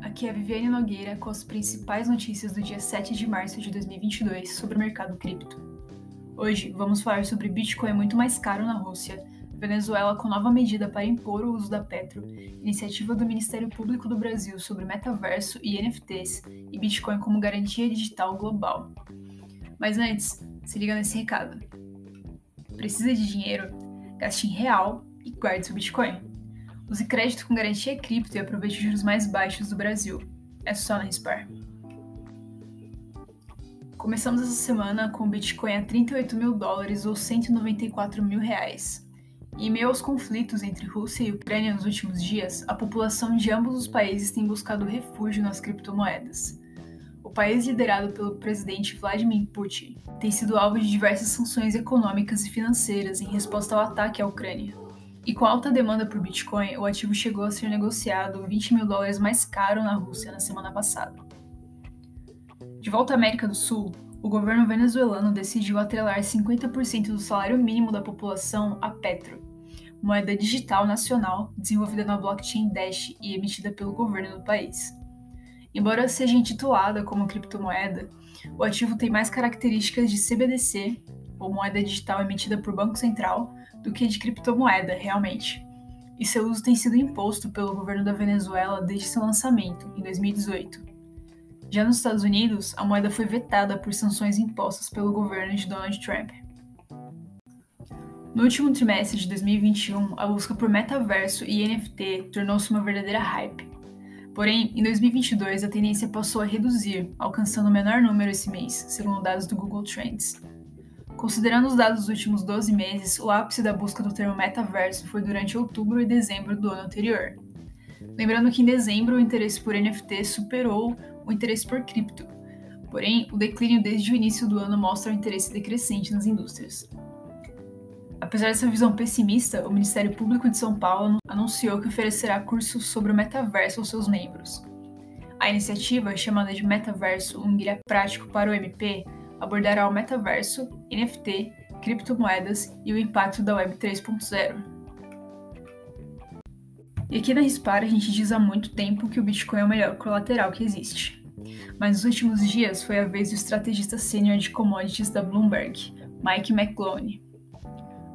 aqui é a Viviane Nogueira com as principais notícias do dia 7 de março de 2022 sobre o mercado cripto. Hoje vamos falar sobre Bitcoin muito mais caro na Rússia, Venezuela com nova medida para impor o uso da Petro, iniciativa do Ministério Público do Brasil sobre metaverso e NFTs e Bitcoin como garantia digital global. Mas antes, se liga nesse recado. Precisa de dinheiro? Gaste em real e guarde seu Bitcoin. Use crédito com garantia cripto e aproveite os juros mais baixos do Brasil. É só na Rispar. Começamos essa semana com o Bitcoin a 38 mil dólares ou 194 mil reais. Em meio aos conflitos entre Rússia e Ucrânia nos últimos dias, a população de ambos os países tem buscado refúgio nas criptomoedas. O país liderado pelo presidente Vladimir Putin tem sido alvo de diversas sanções econômicas e financeiras em resposta ao ataque à Ucrânia. E com alta demanda por Bitcoin, o ativo chegou a ser negociado 20 mil dólares mais caro na Rússia na semana passada. De volta à América do Sul, o governo venezuelano decidiu atrelar 50% do salário mínimo da população a Petro, moeda digital nacional desenvolvida na blockchain Dash e emitida pelo governo do país. Embora seja intitulada como criptomoeda, o ativo tem mais características de CBDC, ou moeda digital emitida por Banco Central, do que de criptomoeda, realmente. E seu uso tem sido imposto pelo governo da Venezuela desde seu lançamento, em 2018. Já nos Estados Unidos, a moeda foi vetada por sanções impostas pelo governo de Donald Trump. No último trimestre de 2021, a busca por metaverso e NFT tornou-se uma verdadeira hype. Porém, em 2022, a tendência passou a reduzir, alcançando o menor número esse mês, segundo dados do Google Trends. Considerando os dados dos últimos 12 meses, o ápice da busca do termo metaverso foi durante outubro e dezembro do ano anterior. Lembrando que em dezembro o interesse por NFT superou o interesse por cripto. Porém, o declínio desde o início do ano mostra o interesse decrescente nas indústrias. Apesar dessa visão pessimista, o Ministério Público de São Paulo anunciou que oferecerá cursos sobre o metaverso aos seus membros. A iniciativa, chamada de Metaverso, um guia prático para o MP, abordará o metaverso, NFT, criptomoedas e o impacto da Web 3.0. E aqui na Rispar a gente diz há muito tempo que o Bitcoin é o melhor colateral que existe. Mas nos últimos dias foi a vez do estrategista sênior de commodities da Bloomberg, Mike McClone.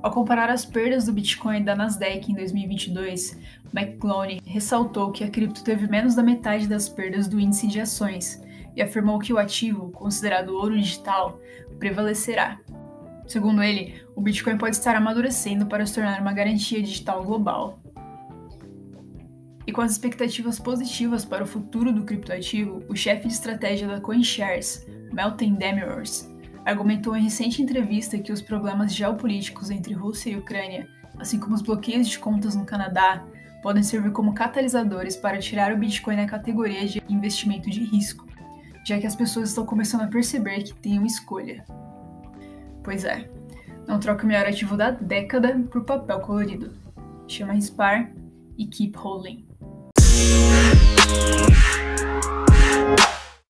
Ao comparar as perdas do Bitcoin da Nasdaq em 2022, McClone ressaltou que a cripto teve menos da metade das perdas do índice de ações e afirmou que o ativo, considerado ouro digital, prevalecerá. Segundo ele, o Bitcoin pode estar amadurecendo para se tornar uma garantia digital global. E com as expectativas positivas para o futuro do criptoativo, o chefe de estratégia da CoinShares, Melton Demirors, argumentou em recente entrevista que os problemas geopolíticos entre Rússia e Ucrânia, assim como os bloqueios de contas no Canadá, podem servir como catalisadores para tirar o Bitcoin da categoria de investimento de risco já que as pessoas estão começando a perceber que tem uma escolha. Pois é, não troque o melhor ativo da década por papel colorido. Chama Rispar e Keep Holding.